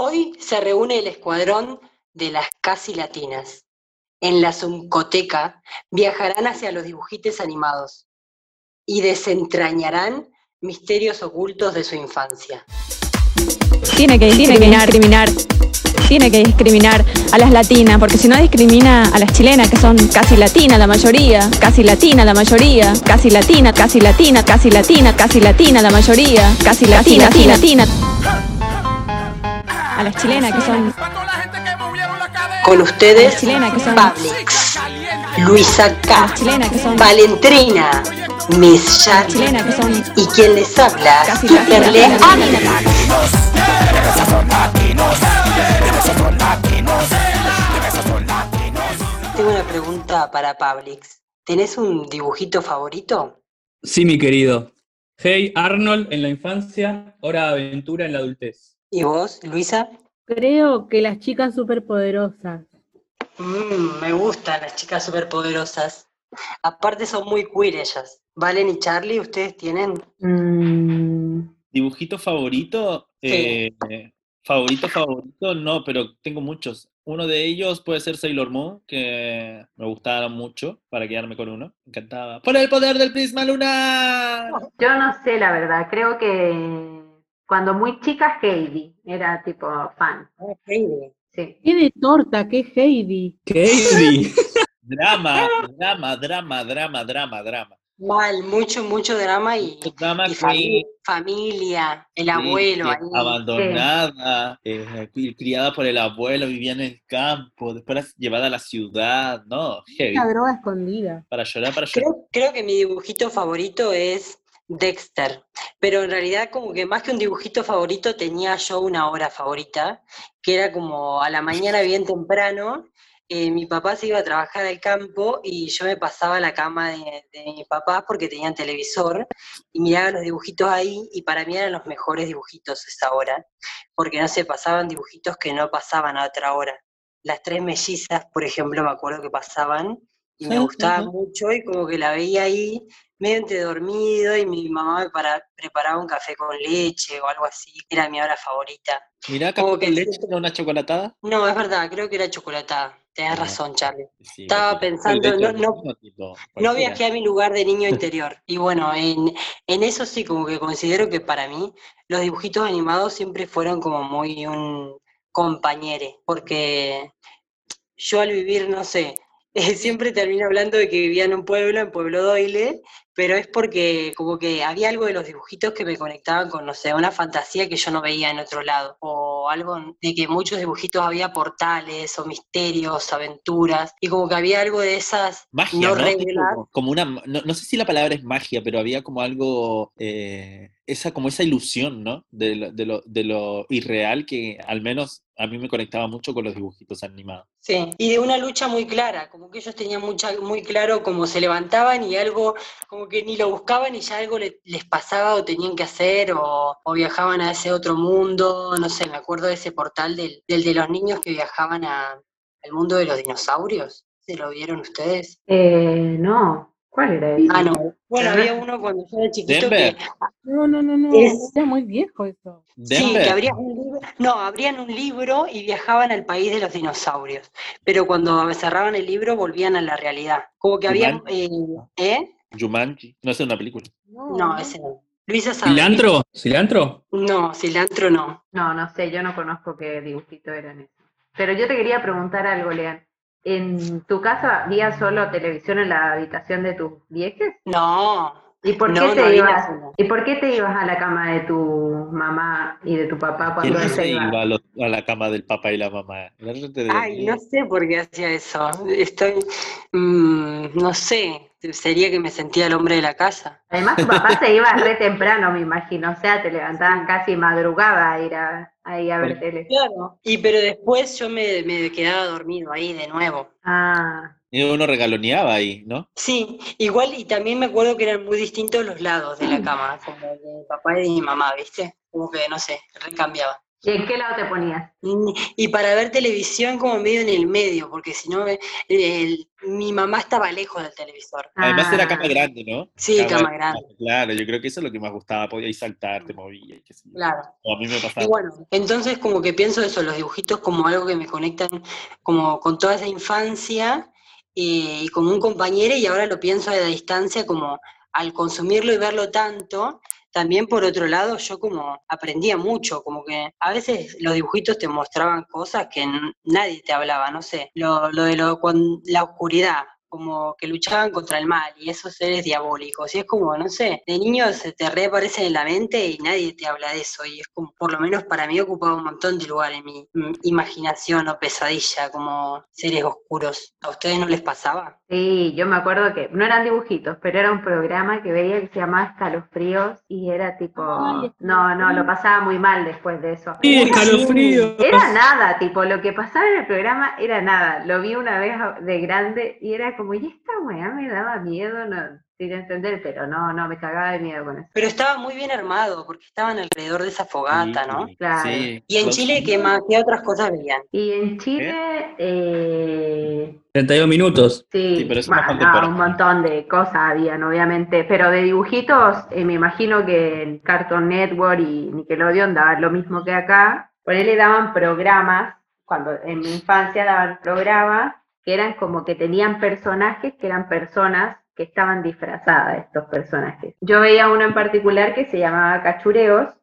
Hoy se reúne el escuadrón de las casi latinas. En la Zuncoteca viajarán hacia los dibujites animados y desentrañarán misterios ocultos de su infancia. Tiene que, tiene que discriminar, tiene que discriminar a las latinas, porque si no discrimina a las chilenas, que son casi latinas la mayoría, casi latina la mayoría, casi latina, casi latina, casi latina, casi latina la mayoría, casi latina, latina, latina. A las chilenas que son Con ustedes, chilenas que son Pablix, Luisa K, chilenas que son Valentrina, Miss Charlie chilenas que son y quien les habla, Superle. Tengo una pregunta para Pablix. ¿Tenés un dibujito favorito? Sí, mi querido. Hey Arnold en la infancia, hora de aventura en la adultez. ¿Y vos, Luisa? Creo que las chicas superpoderosas. Mm, me gustan las chicas superpoderosas. Aparte son muy queer ellas. Valen y Charlie, ¿ustedes tienen? Mm, ¿Dibujito favorito? Sí. Eh, favorito, favorito, no, pero tengo muchos. Uno de ellos puede ser Sailor Moon, que me gustaba mucho para quedarme con uno. Me encantaba. ¡Por el poder del prisma lunar! Yo no sé, la verdad. Creo que cuando muy chica, Heidi era tipo fan. Sí. Tiene torta, que es Heidi. ¡Katie! drama, drama, drama, drama, drama, drama. Mal, mucho, mucho drama y, Drama y fami- familia, el Sí, abuelo ahí. abandonada, eh, cri- criada por el abuelo, vivía en el campo, después llevada a la ciudad, no, heavy. Una droga escondida. Para llorar, para llorar. Creo, creo que mi dibujito favorito es Dexter, pero en realidad como que más que un dibujito favorito tenía yo una hora favorita, que era como a la mañana bien temprano, eh, mi papá se iba a trabajar al campo y yo me pasaba a la cama de, de mi papá porque tenían televisor y miraba los dibujitos ahí y para mí eran los mejores dibujitos esa hora, porque no se pasaban dibujitos que no pasaban a otra hora. Las tres mellizas, por ejemplo, me acuerdo que pasaban y me Ajá, gustaba mucho y como que la veía ahí medio entre dormido y mi mamá me para- preparaba un café con leche o algo así, que era mi hora favorita. Mirá, Como café que con leche, ¿no una chocolatada. No, es verdad, creo que era chocolatada. Tenés Ah. razón, Charlie. Sí, Estaba pensando, no- no- tipo, No viajé a mi lugar de niño interior. Y bueno, en, en eso sí, como que considero que para mí los dibujitos animados siempre fueron como muy un compañere, porque yo al vivir, no sé, eh, siempre termino hablando de que vivía en un pueblo, en Pueblo Doyle, pero es porque como que había algo de los dibujitos que me conectaban con, no sé, una fantasía que yo no veía en otro lado, o algo de que muchos dibujitos había portales o misterios, aventuras, y como que había algo de esas Magia, no ¿no? Como una, no, no sé si la palabra es magia, pero había como algo, eh, esa, como esa ilusión, ¿no? De lo, de lo, de lo irreal que al menos a mí me conectaba mucho con los dibujitos animados. Sí, y de una lucha muy clara, como que ellos tenían mucha, muy claro cómo se levantaban y algo, como que ni lo buscaban y ya algo le- les pasaba o tenían que hacer o, o viajaban a ese otro mundo, no sé, me acuerdo de ese portal del, del de los niños que viajaban a, al mundo de los dinosaurios, ¿se lo vieron ustedes? Eh, no. ¿Cuál era ese? Ah, no, bueno, había uno cuando yo era chiquito que. No, no, no, no. Es- Era muy viejo eso. Sí, que abrían un libro, no, abrían un libro y viajaban al país de los dinosaurios, pero cuando cerraban el libro volvían a la realidad. Como que había, eh, ¿eh? Jumanji, no es una película. No, ese no. Luisa sabe. ¿Cilantro? ¿Cilantro? No, cilantro no. No, no sé, yo no conozco qué dibujito eran esos. Pero yo te quería preguntar algo, Lean. ¿En tu casa había solo televisión en la habitación de tus viejes? No. ¿Y por qué No, te no ibas? ¿Y por qué te ibas a la cama de tu mamá y de tu papá ¿Quién cuando él se se iba? iba a, la cama del papá y la mamá? La Ay, no sé por qué hacía eso. Estoy, mm, no sé, sería que me sentía el hombre de la casa. Además, tu papá se iba re temprano, me imagino. O sea, te levantabas casi madrugada a ir a, ahí a ver tele. Claro. Y pero después yo me, me quedaba dormido ahí de nuevo. Ah, Y uno regaloneaba ahí, ¿no? Sí, igual y también me acuerdo que eran muy distintos los lados de la cama, como de mi papá y de mi mamá, ¿viste? Como que, no sé, recambiaba. ¿Y en qué lado te ponías? Y- para ver televisión como medio en el medio, porque si no, el- mi mamá estaba lejos del televisor. Además era cama Ah, grande, ¿no? Sí, cama grande. Claro, yo creo que eso es lo que más gustaba, podías saltar, te movías, y qué sé yo. Claro. O a mí me pasaba. Y bueno, entonces como que pienso eso, los dibujitos como algo que me conectan como con toda esa infancia eh, y como un compañero y ahora lo pienso a la distancia como al consumirlo y verlo tanto, también por otro lado yo como aprendía mucho, como que a veces los dibujitos te mostraban cosas que nadie te hablaba, no sé, lo, lo de lo, cuan- la oscuridad, como que luchaban contra el mal y esos seres diabólicos. Y es como, no sé, de niño se te reaparecen en la mente y nadie te habla de eso. Y es como, por lo menos para mí ocupaba un montón de lugar en mi mm, imaginación o pesadilla, como seres oscuros. ¿A ustedes no les pasaba? Sí, yo me acuerdo que no eran dibujitos, pero era un programa que veía que se llamaba Escalofríos y era tipo, Ay, no, no, lo pasaba muy mal después de eso. Sí, escalofrío. Era nada, tipo, lo que pasaba en el programa era nada. Lo vi una vez de grande y era como, y esta weá me daba miedo, no, sin entender, pero no, no, me cagaba de miedo con eso. Pero estaba muy bien armado porque estaban alrededor de esa fogata, ¿no? Claro. sí. Y en Chile, ¿qué más? ¿Qué otras cosas veían? Y en Chile, eh, 32 minutos. Sí, Sí, pero eso no bueno, no, temporada. un montón de cosas habían, obviamente, pero de dibujitos, eh, me imagino que en Cartoon Network y Nickelodeon daban lo mismo que acá. Por ahí le daban programas, cuando en mi infancia daban programas que eran como que tenían personajes que eran personas que estaban disfrazadas de estos personajes. Yo veía uno en particular que se llamaba Cachureos,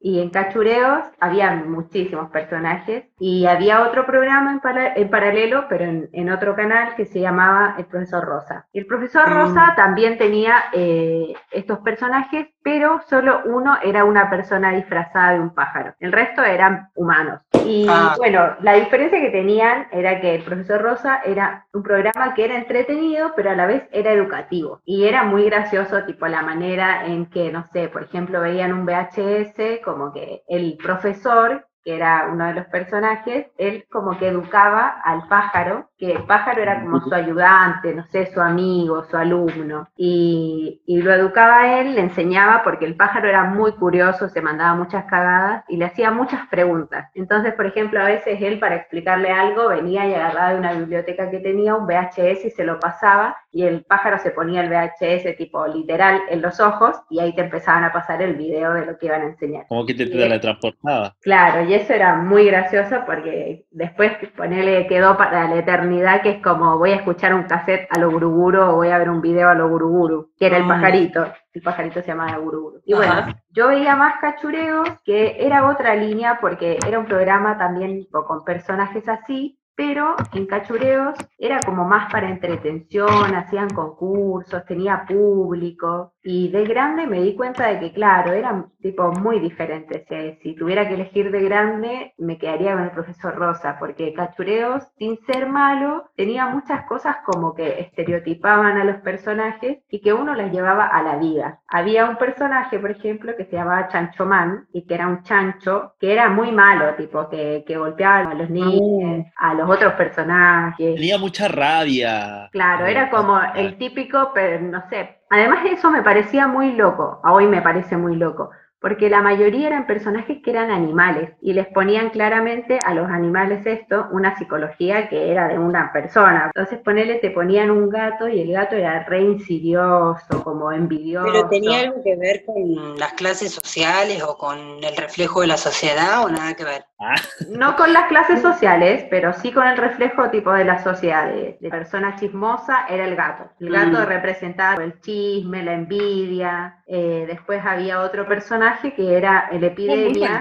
y en Cachureos había muchísimos personajes y había otro programa en, para- en paralelo, pero en, en otro canal que se llamaba El Profesor Rosa. El Profesor Mm. Rosa también tenía eh, estos personajes, pero solo uno era una persona disfrazada de un pájaro. El resto eran humanos. Y Ah. bueno, la diferencia que tenían era que el Profesor Rosa era un programa que era entretenido, pero a la vez era educativo. Y era muy gracioso, tipo la manera en que, no sé, por ejemplo, veían un VHS, como que el profesor, que era uno de los personajes, él como que educaba al pájaro, que el pájaro era como su ayudante, no sé, su amigo, su alumno. Y, y lo educaba a él, le enseñaba, porque el pájaro era muy curioso, se mandaba muchas cagadas y le hacía muchas preguntas. Entonces, por ejemplo, a veces él para explicarle algo venía y agarraba de una biblioteca que tenía un VHS y se lo pasaba y el pájaro se ponía el VHS tipo literal en los ojos y ahí te empezaban a pasar el video de lo que iban a enseñar. Como que te Sí. teletransportaba. Claro, y eso era muy gracioso porque después ponele quedó para la eternidad que es como voy a escuchar un cassette a lo guruguru o voy a ver un video a lo guruguru, que era el Mm. pajarito, el pajarito se llamaba guruguru. Y bueno, Ajá. yo veía más cachureos, que era otra línea porque era un programa también con personajes así, pero en cachureos era como más para entretención, hacían concursos, tenía público, y de grande me di cuenta de que, claro, eran tipo muy diferentes. Eh, si tuviera que elegir de grande, me quedaría con el profesor Rosa, porque cachureos, sin ser malo, tenía muchas cosas como que estereotipaban a los personajes y que uno las llevaba a la vida. Había un personaje, por ejemplo, que se llamaba Chanchomán, y que era un chancho, que era muy malo, tipo, que, que golpeaba a los niños, a los otros personajes. Tenía mucha rabia. Claro, era como el típico, pero no sé. Además eso me parecía muy loco, hoy me parece muy loco, porque la mayoría eran personajes que eran animales y les ponían claramente a los animales esto, una psicología que era de una persona. Entonces ponele, te ponían un gato y el gato era re insidioso, como envidioso. ¿Pero tenía algo que ver con las clases sociales o con el reflejo de la sociedad o nada que ver? Ah, No con las clases sociales, pero sí con el reflejo tipo de la sociedad. De, de persona chismosa era el gato. El gato Mm. representaba el chisme, la envidia. eh, después había otro personaje que era el epidemia.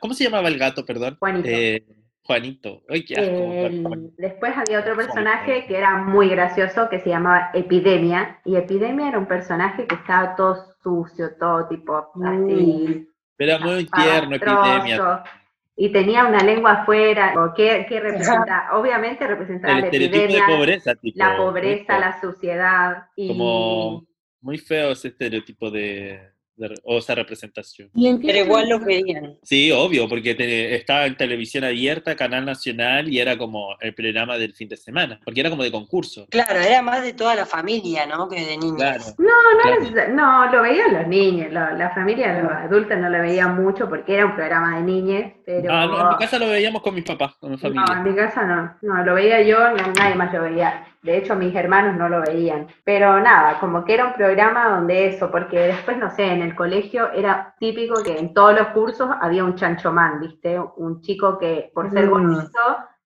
¿Cómo se llamaba el gato, perdón? Juanito. Eh, Juanito. Ay, qué asco. El- después había otro personaje que era muy gracioso que se llamaba Epidemia. Y Epidemia era un personaje que estaba todo sucio, todo tipo así. Era muy tierno, epidemia. Y tenía una lengua afuera. ¿Qué, qué representa? Obviamente representaba El la estereotipo epidemia, de pobreza, tipo. la pobreza, la suciedad. Y Como muy feo ese estereotipo de- o esa representación. ¿Y en qué Pero igual lo veían. Sí, obvio, porque te- estaba en televisión abierta, Canal Nacional, y era como el programa del fin de semana, porque era como de concurso. Claro, era más de toda la familia, ¿no? Que de niños. Claro. No, Claro. neces- no, lo veían los niños, la, la familia, los adultos no lo veían mucho porque era un programa de niñes, pero... Ah, no, en mi casa lo veíamos con mis papás, con mi No, familia. en mi casa no, no, lo veía yo, no, nadie más lo veía. De hecho, mis hermanos no lo veían. Pero nada, como que era un programa donde eso, porque después, no sé, en el colegio era típico que en todos los cursos había un chanchomán, ¿viste? Un chico que por ser Mm. gordito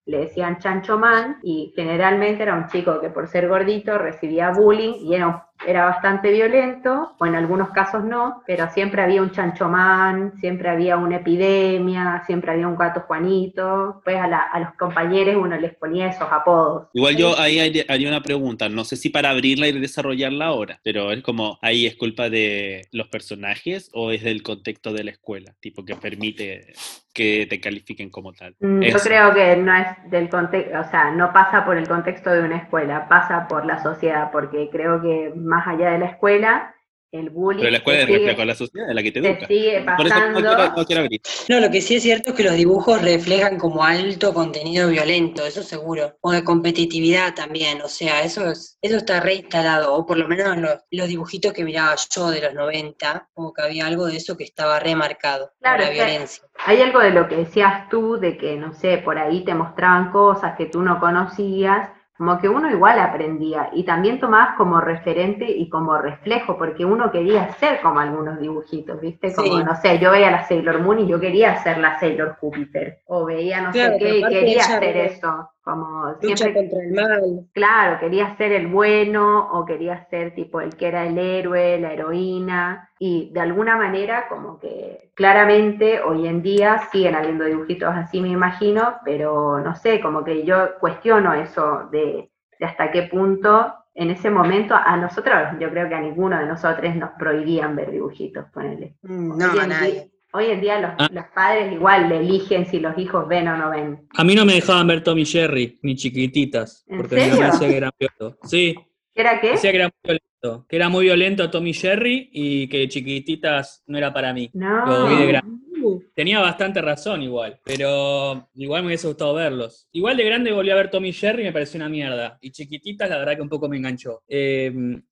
le decían chanchomán y generalmente era un chico que por ser gordito recibía bullying y era, un- era bastante violento, o en algunos casos no, pero siempre había un chanchomán, siempre había una epidemia, siempre había un gato Juanito, pues a, la- a los compañeros uno les ponía esos apodos. Igual yo ahí haría una pregunta, no sé si para abrirla y desarrollarla ahora, pero es como, ahí es culpa de los personajes o es del contexto de la escuela, tipo que permite que te califiquen como tal. Mm, Yo creo que no es del contexto, o sea, no pasa por el contexto de una escuela, pasa por la sociedad, porque creo que más allá de la escuela, el bullying Pero la escuela es la sociedad, de la que te educa. sigue Por eso no pasando. quiero, no quiero abrir. No, lo que sí es cierto es que los dibujos reflejan como alto contenido violento, eso seguro. O de competitividad también, o sea, eso es, eso está reinstalado, o por lo menos en los, los dibujitos que miraba yo de los 90, como que había algo de eso que estaba remarcado, Claro, la violencia. Hay algo de lo que decías tú, de que, no sé, por ahí te mostraban cosas que tú no conocías, como que uno igual aprendía y también tomabas como referente y como reflejo, porque uno quería ser como algunos dibujitos, ¿viste? Como, Sí. no sé, yo veía la Sailor Moon y yo quería ser la Sailor Júpiter, o veía no Claro, sé qué y quería hacer eso, como Lucha contra el mal. Claro, quería ser el bueno o quería ser tipo el que era el héroe, la heroína y de alguna manera como que claramente hoy en día siguen habiendo dibujitos así me imagino, pero no sé, como que yo cuestiono eso de, de hasta qué punto en ese momento a nosotros, yo creo que a ninguno de nosotros nos prohibían ver dibujitos, ponele. Mm, No, a nadie. Hoy en día los, Ah. los padres igual le eligen si los hijos ven o no ven. A mí no me dejaban ver Tommy Jerry, ni chiquititas, ¿En porque mi serio? mamá decía que eran violentos. Sí, ¿Era qué? decía que era muy violento, que era muy violento Tommy Jerry y que chiquititas no era para mí. No. Lo vi de grande. Uh, Tenía bastante razón igual, pero igual me hubiese gustado verlos. Igual de grande volví a ver Tommy Jerry y me pareció una mierda. Y chiquititas la verdad que un poco me enganchó. Eh,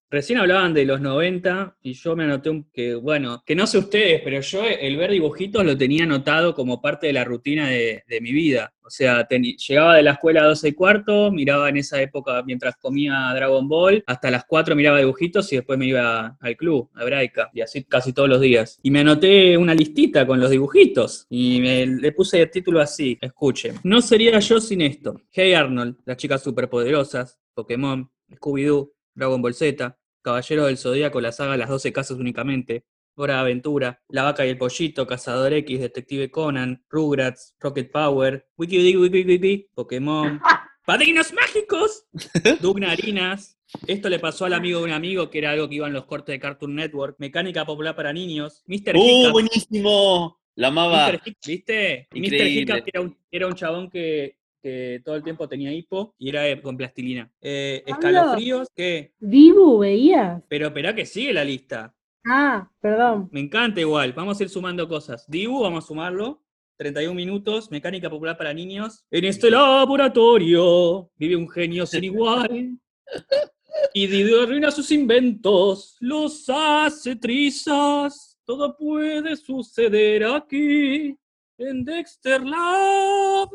recién hablaban de los 90 y yo me anoté un, que, bueno, que no sé ustedes, pero yo el ver dibujitos lo tenía anotado como parte de la rutina de, mi vida. O sea, llegaba de la escuela a 12 y cuarto, miraba en esa época mientras comía Dragon Ball, hasta las 4 miraba dibujitos y después me iba al club, a Hebraica, y así casi todos los días. Y me anoté una listita con los dibujitos y me, le puse el título así, escuchen. No sería yo sin esto. Hey Arnold, las chicas superpoderosas, Pokémon, Scooby-Doo, Dragon Ball Z, Caballero del Zodíaco, la saga Las 12 Casas únicamente, Hora de Aventura, La Vaca y el Pollito, Cazador X, Detective Conan, Rugrats, Rocket Power, Wiki Wiki Wiki Wiki, Pokémon, Padrinos Mágicos, Doug Narinas. Esto le pasó al amigo de un amigo, que era algo que iba en los cortes de Cartoon Network, Mecánica Popular para Niños, Mr. ¡Uh, buenísimo! La amaba. Mr. ¿viste? Y Mr. Increíble. Hiccup era un, era un chabón que, que todo el tiempo tenía hipo y era eh, con plastilina. Eh, Pablo. escalofríos, ¿qué? Dibu, ¿veías? Pero esperá que sigue la lista. Ah, perdón. Me encanta igual. Vamos a ir sumando cosas. Dibu, vamos a sumarlo. 31 minutos. Mecánica popular para niños. En este laboratorio vive un genio sin igual. Y Dibu arruina sus inventos. Los hace trizas. Todo puede suceder aquí. En Dexter Lab.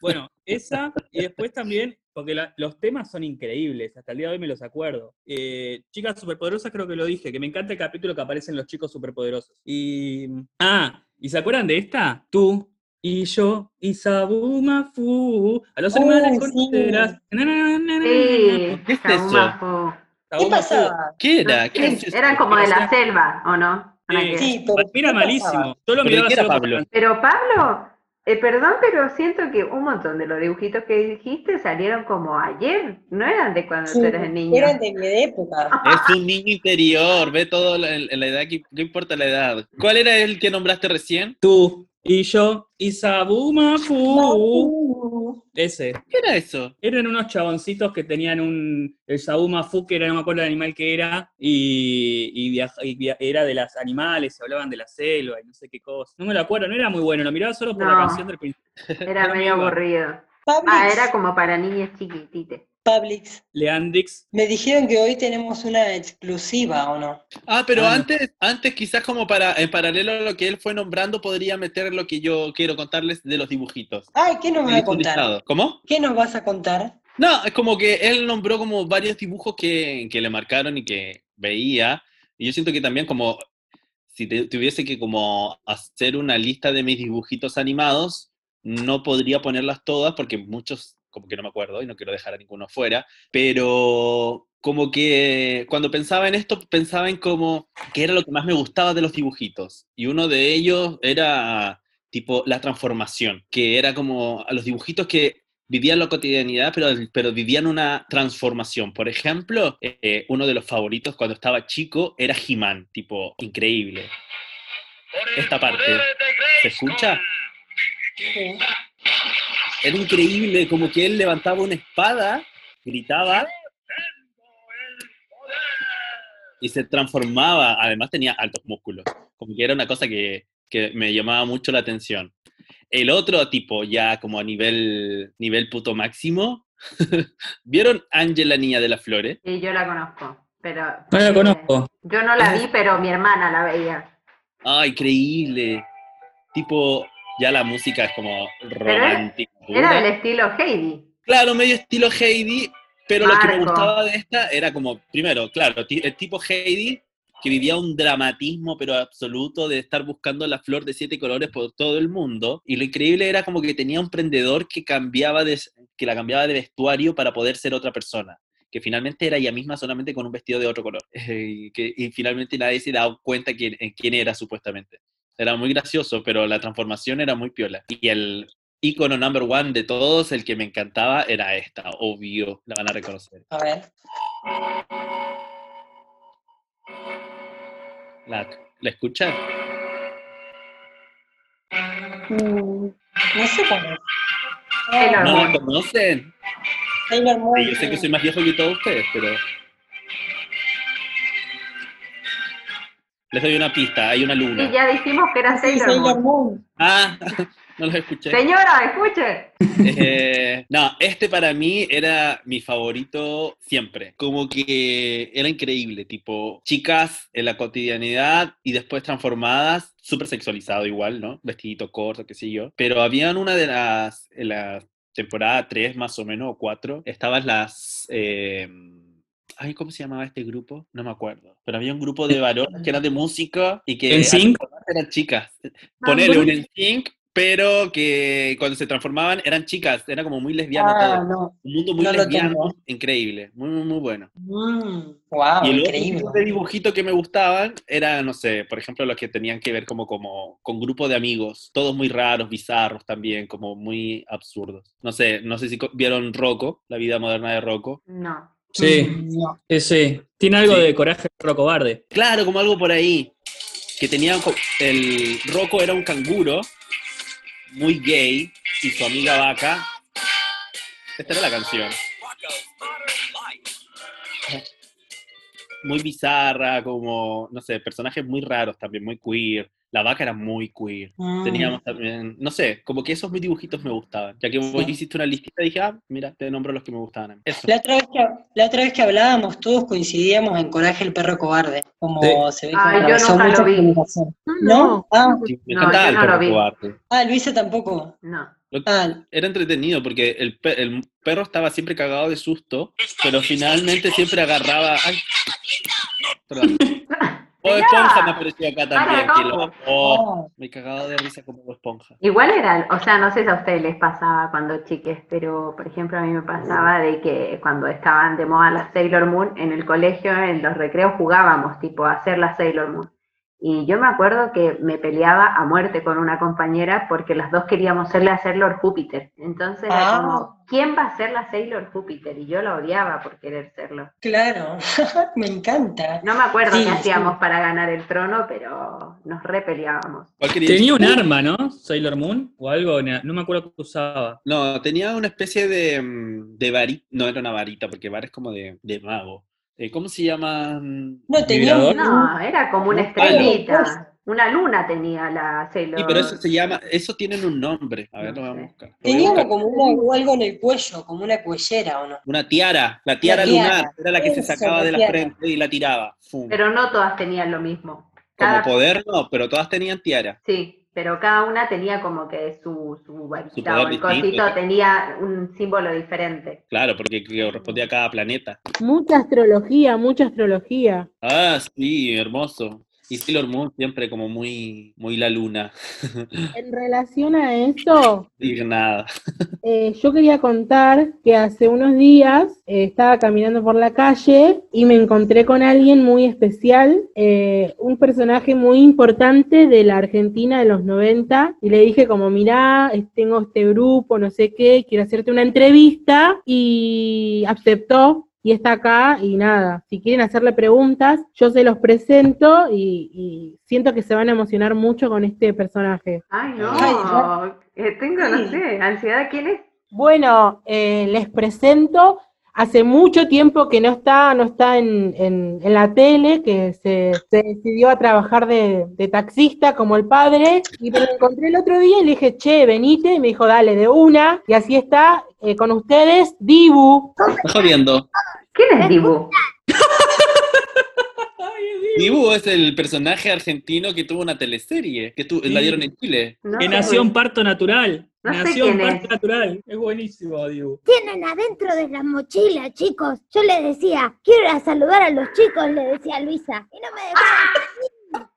Bueno, esa. Y después también, porque la- los temas son increíbles. Hasta el día de hoy me los acuerdo. Eh, Chicas superpoderosas, creo que lo dije. Que me encanta el capítulo que aparecen los chicos superpoderosos. Y. Ah, ¿y se acuerdan de esta? Tú y yo y Sabumafu. A los Oh, animales sí. conocerás. Na, na, na, na, na, na. Sí, ¿Qué es Sabumafu. ¿Qué pasaba? ¿Qué era? ¿Qué Sí, es eso? eran como de la selva, ¿o no? Sí. Pero ¿qué malísimo. Yo lo ¿Pero de miraba Pablo? Pero Pablo, eh, perdón, pero siento que un montón de los dibujitos que dijiste salieron como ayer, no eran de cuando Sí, tú eras niño. eran de mi época. Es un niño interior, ve todo la, la edad, que, no importa la edad. ¿Cuál era el que nombraste recién? Tú y yo y Ese. ¿Qué era eso? Eran unos chaboncitos que tenían un. El Mafu, que era, no me acuerdo el animal que era, y, y viaja- y via- era de los animales, se hablaban de la selva y no sé qué cosa. No me lo acuerdo, no era muy bueno, lo miraba solo por la canción del principio. Era Era medio muy aburrido. Ah, era como para niñas chiquitites. Publix. Leandix. Me dijeron que hoy tenemos una exclusiva, ¿o no? Ah, pero Ah, no. antes, antes quizás como para, en paralelo a lo que él fue nombrando, podría meter lo que yo quiero contarles de los dibujitos. Ay, ¿qué nos vas a contar? listado. ¿Cómo? ¿Qué nos vas a contar? No, es como que él nombró como varios dibujos que, que le marcaron y que veía. Y yo siento que también como si te- tuviese que como hacer una lista de mis dibujitos animados, no podría ponerlas todas porque muchos como que no me acuerdo y no quiero dejar a ninguno fuera, pero como que cuando pensaba en esto pensaba en como que era lo que más me gustaba de los dibujitos. Y uno de ellos era tipo la transformación, que era como a los dibujitos que vivían la cotidianidad, pero, pero vivían una transformación. Por ejemplo, eh, uno de los favoritos cuando estaba chico era He-Man, tipo, increíble. Esta parte, ¿se escucha? Era increíble, como que él levantaba una espada, gritaba y se transformaba. Además tenía altos músculos, como que era una cosa que, que me llamaba mucho la atención. El otro tipo, ya como a nivel, nivel puto máximo, ¿vieron Ángel, la niña de las flores? Y yo la conozco, pero... No la eh, conozco. Yo no la vi, pero mi hermana la veía. ¡Ah, increíble! Tipo, ya la música es como romántica. Era del estilo Heidi. Claro, medio estilo Heidi, pero lo que me gustaba de esta era como, primero, claro, el tipo Heidi, que vivía un dramatismo pero absoluto de estar buscando la flor de siete colores por todo el mundo, y lo increíble era como que tenía un prendedor que cambiaba de, que la cambiaba de vestuario para poder ser otra persona que finalmente era ella misma solamente con un vestido de otro color, y, que, y finalmente nadie se daba cuenta quién, en quién era supuestamente. Era muy gracioso, pero la transformación era muy piola. Y el icono number one de todos, el que me encantaba, era esta, obvio, la van a reconocer. A ver. ¿La, ¿la escuchan? Mm, no sé cuál es. ¿No Moon. la conocen? Sí, yo sé que soy más viejo que todos ustedes, pero... Les doy una pista, hay una Sí, luna. ya dijimos que era Sí, Sailor Sailor Moon. Moon. Ah, no los escuché. Señora, escuche. Eh, no, este para mí era mi favorito siempre. Como que era increíble, tipo chicas en la cotidianidad y después transformadas, súper sexualizado igual, ¿no? Vestidito corto, qué sé yo. Pero habían una de las, en la temporada 3 más o menos, o 4, estaban las... eh, Ay, ¿cómo se llamaba este grupo? No me acuerdo. Pero había un grupo de varones que eran de música y que eran chicas. Ah, Ponele un NSYNC, pero que cuando se transformaban eran chicas, era como muy lesbiano Ah, todo. no. Un mundo muy no lesbiano, increíble, muy, muy, muy bueno. Mm, wow, y el otro increíble. tipo de dibujito que me gustaban era, no sé, por ejemplo, los que tenían que ver como, como con grupo de amigos, todos muy raros, bizarros también, como muy absurdos. No sé, no sé si vieron Rocco, la vida moderna de Rocco. No. Sí, Mm, no. sí, sí. Tiene algo Sí. de coraje perro cobarde. Claro, como algo por ahí. Que tenían. co- El Rocco era un canguro, muy gay, y su amiga vaca. Esta era la canción. Muy bizarra, como, no sé, personajes muy raros también, muy queer. La vaca era muy queer. Mm. Teníamos también, no sé, como que esos mis dibujitos me gustaban. Ya que vos hiciste una listita, dije, ah, mira, te nombro los que me gustaban. Eso. La otra, vez que, la otra vez que hablábamos, todos coincidíamos en Coraje el perro cobarde. Como se ve Ay, yo atravesó nunca lo vi. comunicación. ¿No? Ah, Sí, me No, encantaba el no perro cobarde. ah, Luisa tampoco. No. Ah, Era entretenido porque el, pe- el perro estaba siempre cagado de susto, pero finalmente siempre agarraba. Ay, perdón. Bob. Esponja me apareció acá también. Para, que lo- oh, me cagaba de risa como Bob Esponja. Igual era, o sea, no sé si a ustedes les pasaba cuando chiques, pero por ejemplo a mí me pasaba de que cuando estaban de moda las Sailor Moon en el colegio, en los recreos jugábamos tipo a hacer la Sailor Moon. Y yo me acuerdo que me peleaba a muerte con una compañera porque las dos queríamos serle a Sailor Júpiter. Entonces era Ah. como, ¿quién va a ser la Sailor Júpiter? Y yo la odiaba por querer serlo. Claro, me encanta. No me acuerdo Sí, qué sí. hacíamos para ganar el trono, pero nos repeleábamos. Tenía un arma, ¿no? Sailor Moon o algo, no me acuerdo qué usaba. No, tenía una especie de, mm, de varita. No era una varita, porque var es como de, de mago. Eh, ¿Cómo se llaman? No tenía No, era como una estrellita. Una luna tenía la Sailor. Sí, pero eso se llama, eso tienen un nombre. A ver, No lo vamos a buscar. Tenía como una- algo en el cuello, como una cuellera, ¿o no? Una tiara, la tiara tiara. lunar, era la que se sacaba la de la tiara. frente y la tiraba. Fum. Pero no todas tenían lo mismo. Como poder no, pero todas tenían tiara. Sí, pero cada una tenía como que su, su varita o el distinto. cosito tenía un símbolo diferente. Claro, porque correspondía a cada planeta. Mucha astrología, mucha astrología. Ah, sí, hermoso. Y Sailor Moon siempre como muy, muy la luna. En relación a eso, Indignada. eh, yo quería contar que hace unos días eh, estaba caminando por la calle y me encontré con alguien muy especial, eh, un personaje muy importante de la Argentina de los 90, y le dije como, mirá, tengo este grupo, no sé qué, quiero hacerte una entrevista, y aceptó. Y está acá y nada, si quieren hacerle preguntas, yo se los presento y, y siento que se van a emocionar mucho con este personaje. Ay, no, Ay, eh, tengo, no Sí. sé, ansiedad, ¿quién es? Bueno, eh, les presento, hace mucho tiempo que no está, no está en, en- en la tele, que se, se decidió a trabajar de, de taxista como el padre, y me lo encontré el otro día y le dije, che, venite, y me dijo, dale, de una, y así está, eh, con ustedes, Dibu. Está jodiendo. ¿Quién es Dibu? Dibu es el personaje argentino que tuvo una teleserie, que tu- la dieron en Chile. No Que nació en parto natural. No sé nació en quién parto es. natural. Es buenísimo, Dibu. tienen adentro de la mochila, chicos. Yo les decía, quiero ir a saludar a los chicos, le decía a Luisa. Y no me dejaban.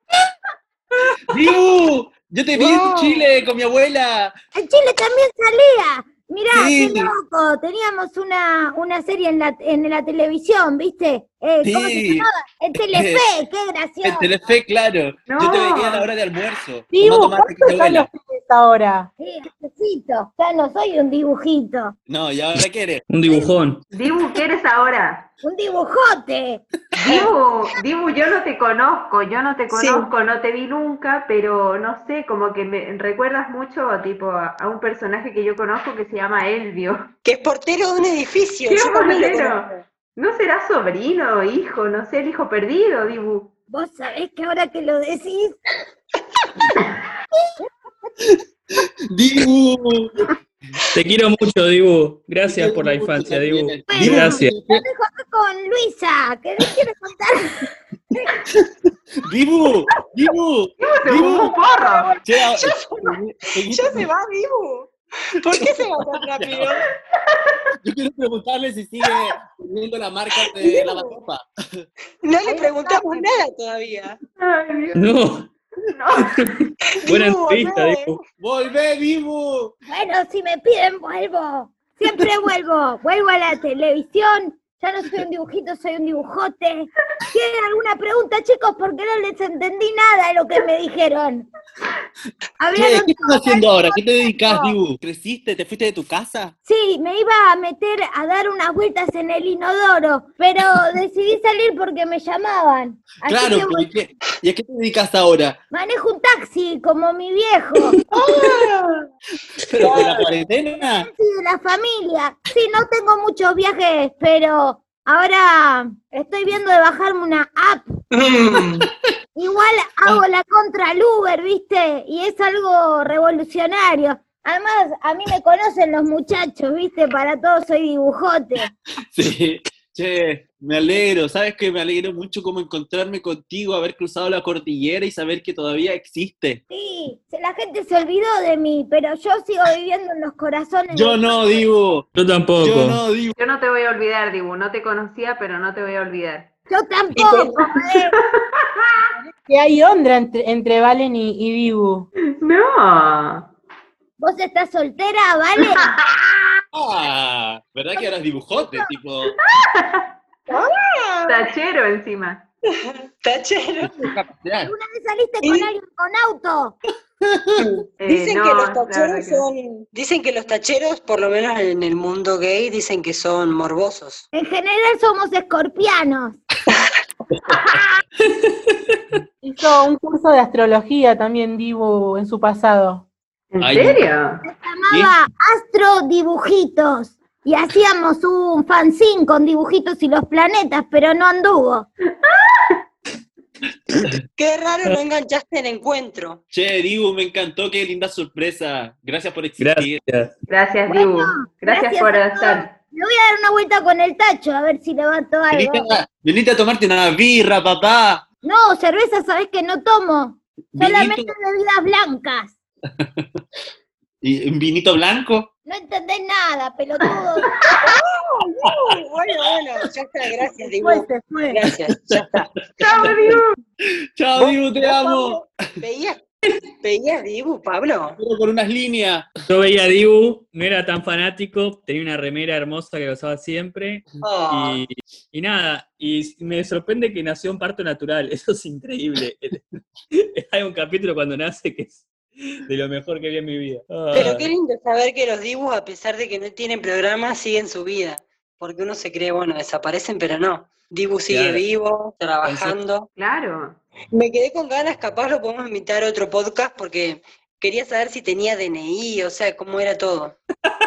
¡Dibu! Yo te vi en. Chile con mi abuela. En Chile también salía. Mirá, Sí. qué loco. Teníamos una, una serie en la, en la televisión, ¿viste? Eh, ¿Cómo se Sí. llamaba? En Telefe, qué gracioso. Telefe, claro. Yo te veía a la hora de almuerzo. Mi ¿cuántos años ahora? Sí, necesito. Ya no soy un dibujito. No, ¿y ahora qué eres? Un dibujón. Dibu, ¿qué eres ahora? Un dibujote. Dibu, Dibu, yo no te conozco, yo no te conozco, no te vi nunca, pero no sé, como que me recuerdas mucho tipo a, a un personaje que yo conozco que se llama Elvio. Que es portero de un edificio. ¡Qué portero! ¿No será sobrino hijo? No sé, el hijo perdido, Dibu. Vos sabés que ahora que lo decís, ¡Dibu! Te quiero mucho, Dibu. Gracias por la infancia, Dibu. Dibu, Gracias. yo dejo acá con Luisa, que les quiero contar. ¡Dibu! ¡Dibu! Se fumó un porro. Che, ah, Ya se va, Dibu. ¿Por qué se va tan rápido? Yo quiero preguntarle si sigue teniendo la marca de la batopa. No le preguntamos nada todavía. Ay, Dios. No. No. Buena entrevista, volvé. Dibu. ¡Volvé, Dibu! Bueno, si me piden, vuelvo. Siempre vuelvo. Vuelvo a la televisión. Ya no soy un dibujito, soy un dibujote. ¿Tienen alguna pregunta, chicos? Porque no les entendí nada de lo que me dijeron. ¿Qué, Hablaron ¿Qué estás haciendo ahora? ¿Qué te dedicas. Dibu? ¿Creciste? ¿Te fuiste de tu casa? Sí, me iba a meter a dar unas vueltas en el inodoro, pero decidí salir porque me llamaban. Así Claro, que voy- ¿y, qué- ¿y a qué te dedicas ahora? manejo un taxi como mi viejo. ¿Pero de la cuarentena? Sí, de la familia. Sí, no tengo muchos viajes, pero ahora estoy viendo de bajarme una app. Igual hago la contra al Uber, ¿viste? Y es algo revolucionario. Además, a mí me conocen los muchachos, ¿viste? Para todos soy dibujote. Sí. Che, me alegro. ¿Sabes que Me alegro mucho como encontrarme contigo, haber cruzado la cordillera y saber que todavía existe. Sí, la gente se olvidó de mí, pero yo sigo viviendo en los corazones. Yo no, Dibu. Yo tampoco. Yo no, Dibu. Yo no te voy a olvidar, Dibu. No te conocía, pero no te voy a olvidar. Yo tampoco. Que hay onda entre, entre Valen y, y Dibu. No. ¿Vos estás soltera, vale? Ah, ¿verdad que eras dibujote? Tipo, Tachero encima. Tachero. ¿Alguna vez saliste Y- con alguien con auto? Eh, Dicen no, que los tacheros que son, dicen que los tacheros, por lo menos en el mundo gay, dicen que son morbosos. En general somos escorpianos. Hizo un curso de astrología también, Dibu, en su pasado. ¿En Ay, serio? Se llamaba Astro Dibujitos. Y hacíamos un fanzine con dibujitos y los planetas, pero no anduvo. Qué raro no enganchaste en encuentro. Che, Dibu, me encantó, qué linda sorpresa. Gracias por existir. Gracias. Gracias, Bueno, Dibu. Gracias, gracias por estar. Me voy a dar una vuelta con el tacho, a ver si levanto algo. Venite a, venite a tomarte una birra, papá. No, cerveza sabés que no tomo. Solamente Vinito, bebidas blancas. y un vinito blanco. No entendés nada, pelotudo. Bueno, bueno, ya está, gracias, Dibu. Fue, se fue. Gracias, ya está. Chao, Dibu. Chao, ¿Vos- Dibu, te amo. ¿Veías, veías Dibu, Pablo? Pero por unas líneas. Yo veía a Dibu, no era tan fanático, tenía una remera hermosa que lo usaba siempre. Oh, Y, y nada, y me sorprende que nació en parto natural, eso es increíble. Hay un capítulo cuando nace que es de lo mejor que vi en mi vida. Pero qué lindo saber que los Dibus, a pesar de que no tienen programa, siguen su vida. Porque uno se cree, bueno, desaparecen, pero no. Dibu sigue Claro. vivo, trabajando. Claro. Me quedé con ganas, capaz lo podemos invitar a otro podcast porque quería saber si tenía DNI, o sea, cómo era todo.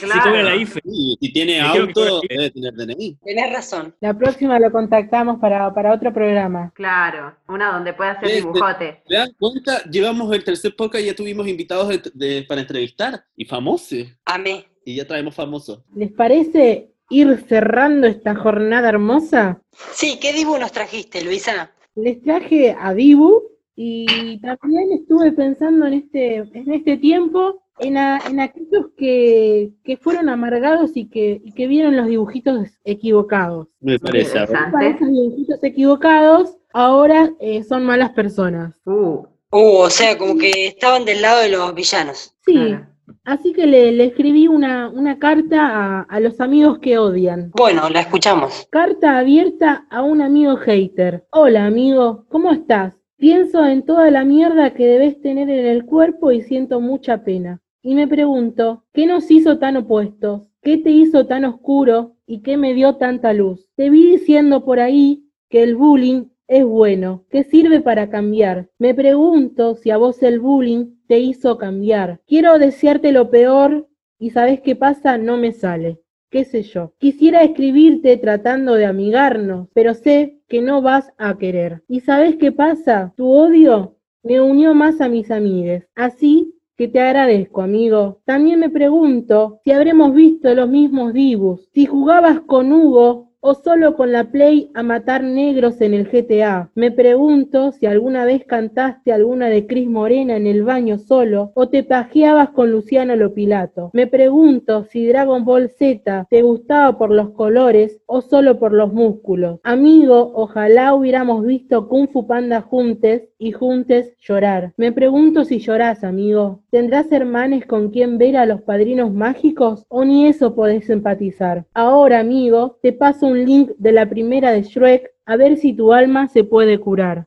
Si cobra la Claro. IFE. Sí, si tiene que auto, debe tener DNI. Tenés razón. La próxima lo contactamos para, para otro programa. Claro. Una donde pueda hacer sí. dibujote. ¿Se dan cuenta? Llevamos el tercer podcast y ya tuvimos invitados de- de- para entrevistar. Y famosos. Amé. Y ya traemos famosos. ¿Les parece ir cerrando esta jornada hermosa? Sí, ¿qué Dibu nos trajiste, Luisa? Les traje a Dibu y también estuve pensando en este, en este tiempo en, a- en aquellos que, que fueron amargados y que, y que vieron los dibujitos equivocados. Me parece. Para esos dibujitos equivocados, ahora eh, son malas personas. Uh, Uh, o sea, como que estaban del lado de los villanos. Sí, claro. así que le, le escribí una, una carta a, a los amigos que odian. Bueno, la escuchamos. Carta abierta a un amigo hater. Hola amigo, ¿cómo estás? Pienso en toda la mierda que debes tener en el cuerpo y siento mucha pena. Y me pregunto, ¿qué nos hizo tan opuestos? ¿Qué te hizo tan oscuro y qué me dio tanta luz? Te vi diciendo por ahí que el bullying es bueno, que sirve para cambiar. Me pregunto si a vos el bullying te hizo cambiar. Quiero desearte lo peor y ¿sabés qué pasa? No me sale qué sé yo. Quisiera escribirte tratando de amigarnos, pero sé que no vas a querer. ¿Y sabes qué pasa? Tu odio me unió más a mis amigues. Así que te agradezco, amigo. También me pregunto si habremos visto los mismos dibus, si jugabas con Hugo o solo con la Play a matar negros en el GTA. Me pregunto si alguna vez cantaste alguna de Cris Morena en el baño solo o te pajeabas con Luciano Lopilato. Me pregunto si Dragon Ball Z te gustaba por los colores o solo por los músculos. Amigo, ojalá hubiéramos visto Kung Fu Panda juntes y juntes llorar. Me pregunto si llorás, amigo. ¿Tendrás hermanes con quien ver a los padrinos mágicos o ni eso podés empatizar? Ahora, amigo, te paso un link de la primera de Shrek a ver si tu alma se puede curar.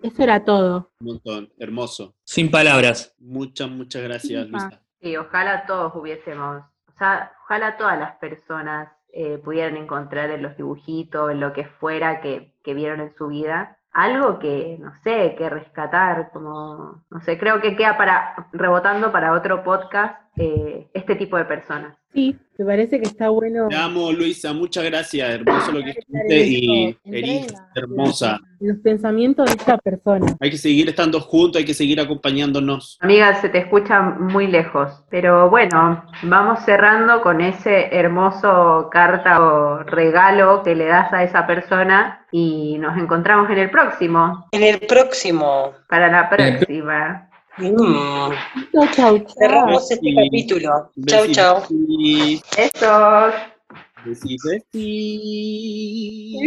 Eso era todo. Un montón. Hermoso. Sin palabras. Muchas, muchas gracias, Sí, Luisa. Sí, ojalá todos hubiésemos, o sea, ojalá todas las personas eh, pudieran encontrar en los dibujitos, en lo que fuera que, que vieron en su vida, algo que, no sé, que rescatar, como, no sé, creo que queda para, rebotando para otro podcast, eh, este tipo de personas. Sí, me parece que está bueno. Te amo, Luisa. Muchas gracias. Hermoso lo que escribiste y eres hermosa. Los pensamientos de esta persona. Hay que seguir estando juntos, hay que seguir acompañándonos. Amiga, se te escucha muy lejos, pero bueno, vamos cerrando con ese hermoso carta o regalo que le das a esa persona y nos encontramos en el próximo, En el próximo. para la próxima. Mm, Chau, chau, chau. cerramos este capítulo. Chau, chau. Besos. besi, besi.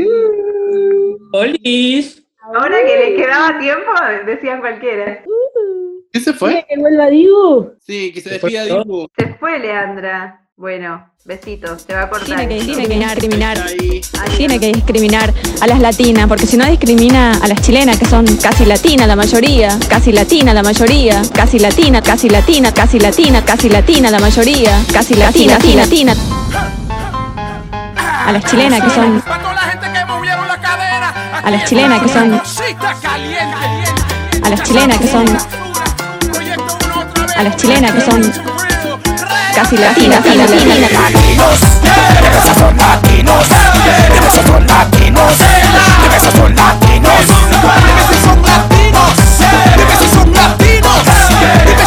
¡Olis! Ahora que le quedaba tiempo, decían cualquiera. ¿Qué se ¿Quiere fue? que vuelva Dibu? Sí, que se ¿Se fue despida? Dibu. Se fue Leandra. Bueno, besitos, te va a cortar. Tiene que esto. discriminar, discriminar. Tiene que discriminar a las latinas, porque si no discrimina a las chilenas, que son casi latinas la mayoría, casi latina la mayoría, casi latina, casi latina, casi latina, casi latina la mayoría, casi latina, latina, latina. A las chilenas que son, Para toda la gente que cadera. A las chilenas que son- a las chilenas que son, casi latina, latina, latina. Latinos, de son latinos, de son latinos, de son latinos, de son latinos, de son latinos.